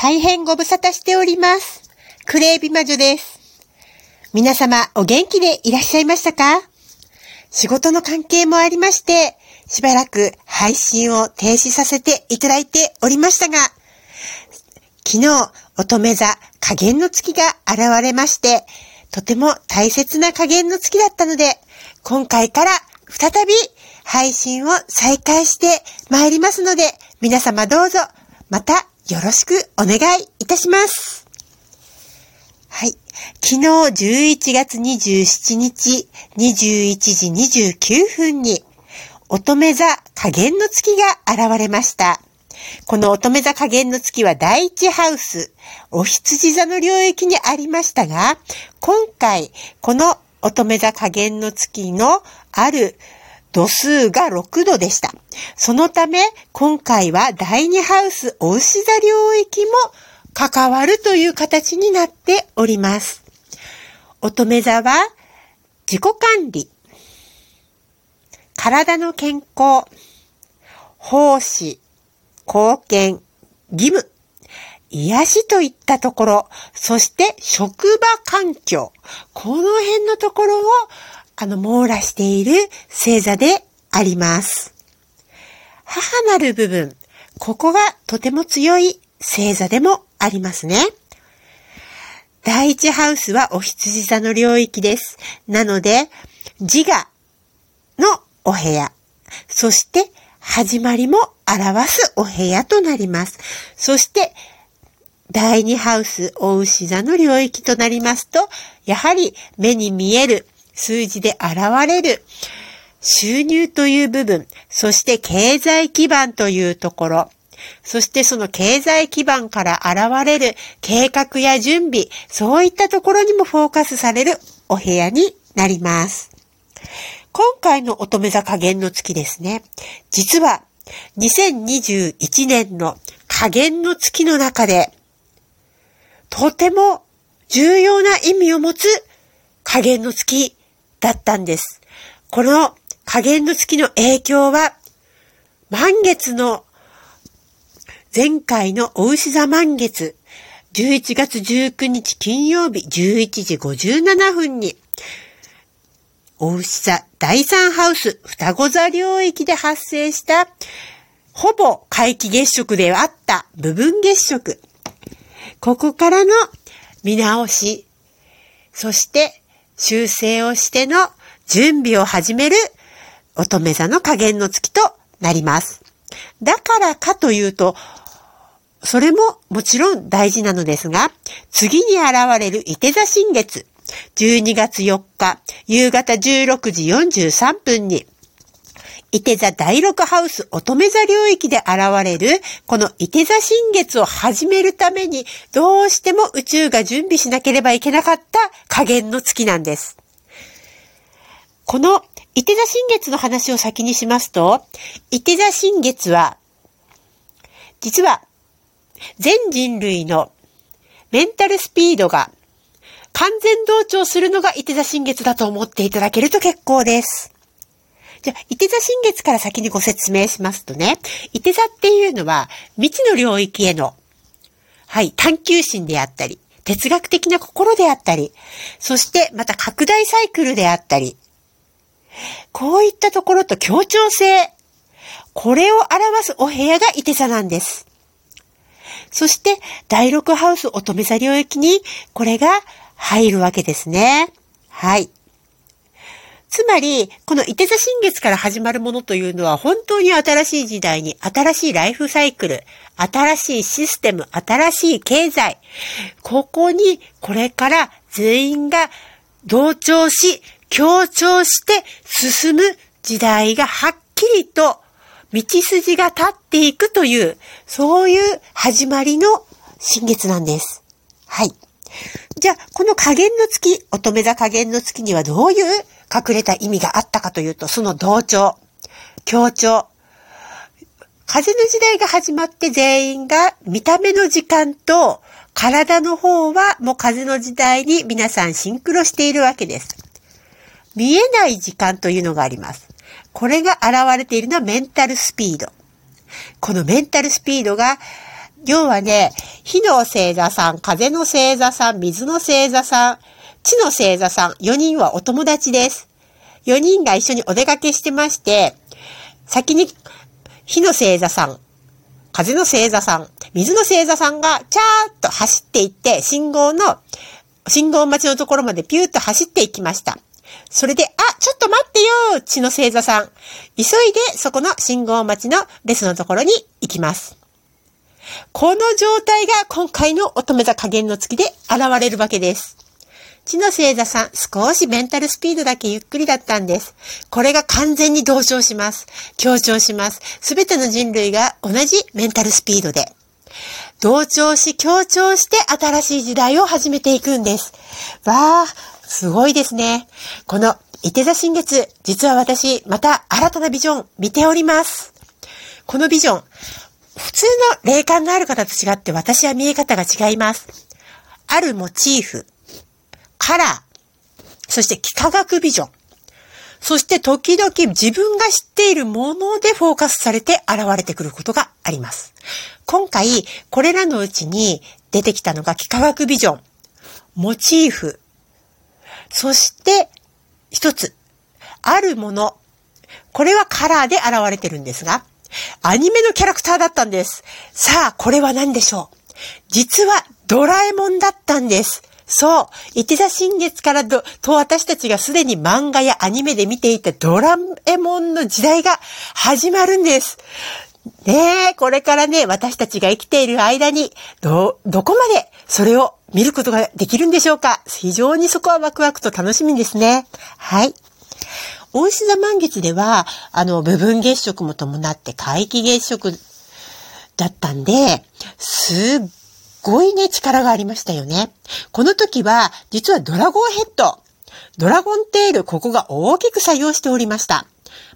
大変ご無沙汰しております。クレイビ魔女です。皆様お元気でいらっしゃいましたか？仕事の関係もありまして、しばらく配信を停止させていただいておりましたが、昨日乙女座加減の月が現れまして、とても大切な加減の月だったので、今回から再び配信を再開して参りますので、皆様どうぞまたよろしくお願いいたします。はい。昨日11月27日21時29分に乙女座加減の月が現れました。この乙女座加減の月は第一ハウス、お羊座の領域にありましたが、今回、この乙女座加減の月のある度数が6度でした。そのため、今回は第二ハウス、お牛座領域も関わるという形になっております。乙女座は、自己管理、体の健康、奉仕、貢献、義務、癒しといったところ、そして職場環境、この辺のところを、あの、網羅している星座であります。母なる部分、ここがとても強い星座でもありますね。第一ハウスはお羊座の領域です。なので、自我のお部屋、そして始まりも表すお部屋となります。そして、第二ハウス、お牛座の領域となりますと、やはり目に見える、数字で現れる、収入という部分、そして経済基盤というところ、そしてその経済基盤から現れる計画や準備、そういったところにもフォーカスされるお部屋になります。今回の乙女座加減の月ですね。実は2021年の加減の月の中で、とても重要な意味を持つ加減の月だったんです。この加減の月の影響は、満月の前回のお牛座満月、11月19日金曜日11時57分に、お牛座第三ハウス双子座領域で発生したほぼ皆既月食であった部分月食。ここからの見直し、そして修正をしての準備を始める乙女座の加減の月となります。だからかというと、それももちろん大事なのですが、次に現れる伊手座新月、12月4日、夕方16時43分に、伊手座第六ハウス乙女座領域で現れる、この伊手座新月を始めるために、どうしても宇宙が準備しなければいけなかった加減の月なんです。この伊手座新月の話を先にしますと、伊手座新月は、実は、全人類のメンタルスピードが完全同調するのが伊手座新月だと思っていただけると結構です。じゃあ、伊手座新月から先にご説明しますとね、伊手座っていうのは未知の領域への、はい、探求心であったり、哲学的な心であったり、そしてまた拡大サイクルであったり、こういったところと協調性、これを表すお部屋が伊手座なんです。そして、第六ハウス乙女座領域に、これが入るわけですね。はい。つまり、この伊手座新月から始まるものというのは本当に新しい時代に新しいライフサイクル、新しいシステム、新しい経済、ここにこれから全員が同調し、協調して進む時代がはっきりと道筋が立っていくという、そういう始まりの新月なんです。はい。じゃあ、この加減の月、乙女座加減の月にはどういう隠れた意味があったかというと、その同調、協調。風の時代が始まって全員が見た目の時間と体の方はもう風の時代に皆さんシンクロしているわけです。見えない時間というのがあります。これが現れているのはメンタルスピード。このメンタルスピードが、要はね、火の星座さん、風の星座さん、水の星座さん、地の星座さん、4人はお友達です。4人が一緒にお出かけしてまして、先に火の星座さん、風の星座さん、水の星座さんがチャーッと走っていって、信号の、信号待ちのところまでピューッと走っていきました。それで、あ、ちょっと待ってよ血の星座さん。急いでそこの信号待ちのレスのところに行きます。この状態が今回の乙女座加減の月で現れるわけです。地の星座さん、少しメンタルスピードだけゆっくりだったんです。これが完全に同調します。強調します。すべての人類が同じメンタルスピードで。同調し、強調して新しい時代を始めていくんです。わー、すごいですね。この、伊手座新月、実は私、また新たなビジョン見ております。このビジョン、普通の霊感のある方と違って私は見え方が違います。あるモチーフ、カラー、そして幾何学ビジョン、そして時々自分が知っているものでフォーカスされて現れてくることがあります。今回、これらのうちに出てきたのが幾何学ビジョン、モチーフ、そして、一つ、あるもの。これはカラーで現れてるんですが、アニメのキャラクターだったんです。さあ、これは何でしょう？実はドラえもんだったんです。そう。伊手座新月からと私たちがすでに漫画やアニメで見ていたドラえもんの時代が始まるんです。ねえ、これからね、私たちが生きている間に、ど、どこまでそれを見ることができるんでしょうか？非常にそこはワクワクと楽しみですね。はい。大石座満月では、あの、部分月食も伴って皆既月食だったんで、すっごいね、力がありましたよね。この時は、実はドラゴンヘッド、ドラゴンテール、ここが大きく作用しておりました。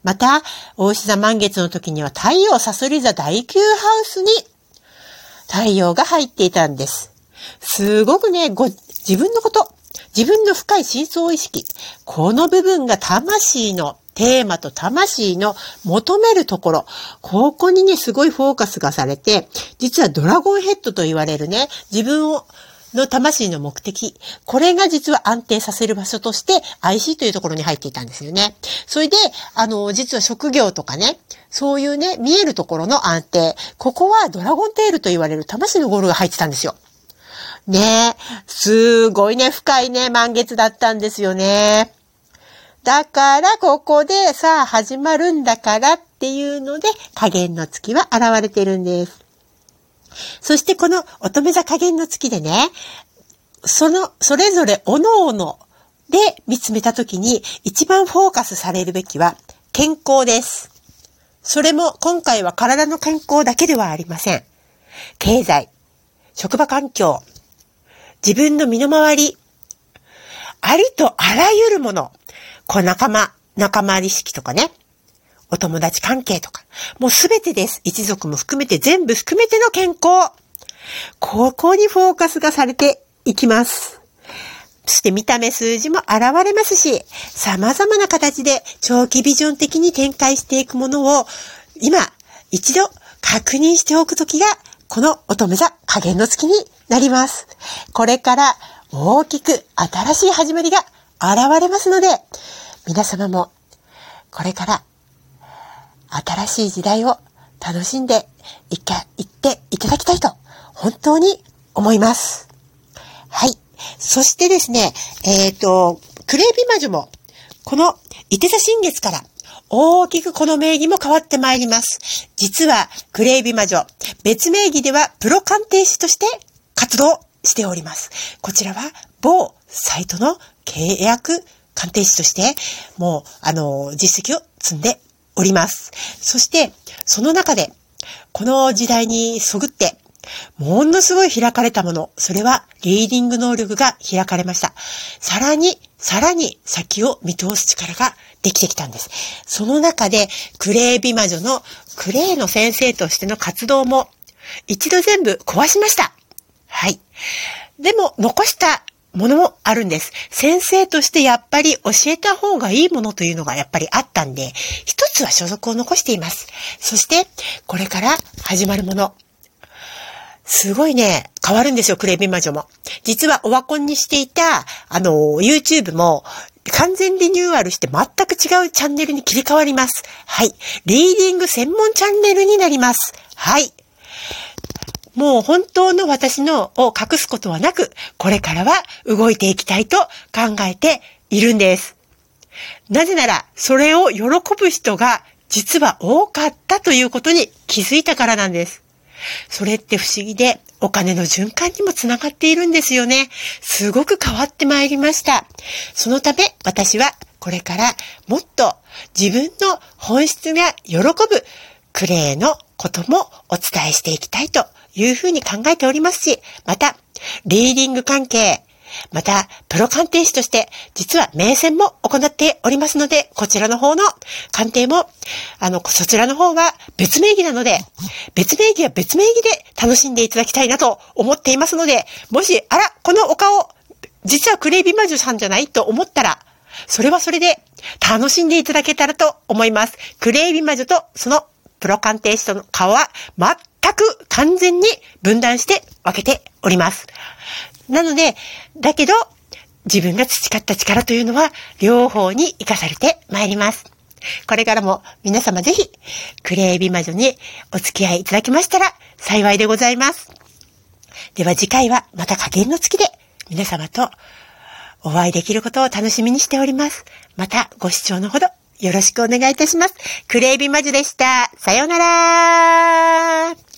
また、大石座満月の時には太陽サソリ座第9ハウスに太陽が入っていたんです。すごくね、ご、自分のこと、自分の深い深層意識、この部分が魂のテーマと魂の求めるところ、ここにね、すごいフォーカスがされて、実はドラゴンヘッドと言われるね、自分を、の魂の目的、これが実は安定させる場所として IC というところに入っていたんですよね。それで、あの、実は職業とかね、そういうね、見えるところの安定、ここはドラゴンテールと言われる魂のゴールが入ってたんですよ。ねえすごいね、深いね、満月だったんですよね。だから、ここでさあ始まるんだからっていうので、加減の月は現れてるんです。そしてこの乙女座加減の月でね、その、それぞれ各々で見つめたときに一番フォーカスされるべきは健康です。それも今回は体の健康だけではありません。経済、職場環境、自分の身の回り、ありとあらゆるもの、こう仲間、仲間意識とかね、お友達関係とか、もうすべてです。一族も含めて全部含めての健康。ここにフォーカスがされていきます。そして見た目数字も現れますし、様々な形で長期ビジョン的に展開していくものを、今、一度確認しておくときが、この乙女座加減の月になります。これから大きく新しい始まりが現れますので、皆様もこれから新しい時代を楽しんでいか、行っていただきたいと本当に思います。はい。そしてですね、えっ、ー、と、クレイビ魔女も、この、伊手座新月から、大きくこの名義も変わってまいります。実は、クレイビ魔女、別名義ではプロ鑑定士として活動しております。こちらは某サイトの契約鑑定士として、もう、あの、実績を積んでおります。そして、その中で、この時代にそぐって、ものすごい開かれたもの、それはリーディング能力が開かれました。さらに、さらに先を見通す力ができてきたんです。その中で、クレイ美魔女のクレイの先生としての活動も一度全部壊しました。はい。でも、残したものもあるんです。先生としてやっぱり教えた方がいいものというのがやっぱりあったんで、一つは所属を残しています。そして、これから始まるもの。すごいね、変わるんですよ、クレビ魔女も。実はオワコンにしていた、あの、YouTube も、完全リニューアルして全く違うチャンネルに切り替わります。はい。リーディング専門チャンネルになります。はい。もう本当の私のを隠すことはなく、これからは動いていきたいと考えているんです。なぜなら、それを喜ぶ人が実は多かったということに気づいたからなんです。それって不思議で、お金の循環にもつながっているんですよね。すごく変わってまいりました。そのため、私はこれからもっと自分の本質が喜ぶクレイのこともお伝えしていきたいというふうに考えておりますし、また、リーディング関係、また、プロ鑑定士として、実は名線も行っておりますので、こちらの方の鑑定も、あの、そちらの方は別名義なので、別名義は別名義で楽しんでいただきたいなと思っていますので、もし、あら、このお顔、実はクレイビマジュさんじゃないと思ったら、それはそれで楽しんでいただけたらと思います。クレイビマジュとそのプロ鑑定士との顔は全く完全に分断して分けております。なので、だけど、自分が培った力というのは、両方に活かされてまいります。これからも皆様ぜひ、クレイビ魔女にお付き合いいただきましたら幸いでございます。では次回はまた加減の月で皆様とお会いできることを楽しみにしております。またご視聴のほどよろしくお願いいたします。クレイビ魔女でした。さようなら